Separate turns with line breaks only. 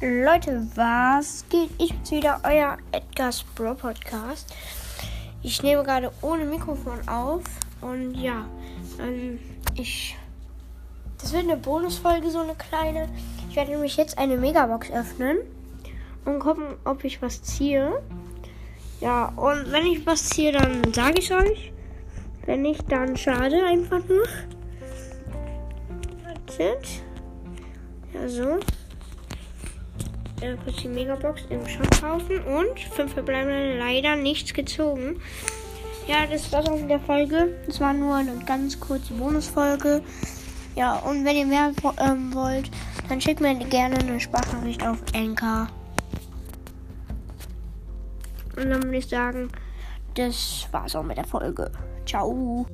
Leute, was geht? Ich bin's wieder, euer Edgar's Bro Podcast. Ich nehme gerade ohne Mikrofon auf und ja, ähm, ich. Das wird eine Bonusfolge, so eine kleine. Ich werde nämlich jetzt eine Megabox öffnen und gucken, ob ich was ziehe. Ja, und wenn ich was ziehe, dann sage ich euch. Wenn nicht, dann schade einfach nur. Wartet. Ja, so äh, kurz die Megabox im Shop kaufen und fünf verbleibende leider nichts gezogen. Ja, das war's auch mit der Folge. Das war nur eine ganz kurze Bonusfolge. Ja, und wenn ihr mehr ähm, wollt, dann schickt mir gerne eine Sprachnachricht auf Anchor. Und dann würde ich sagen, das war's auch mit der Folge. Ciao.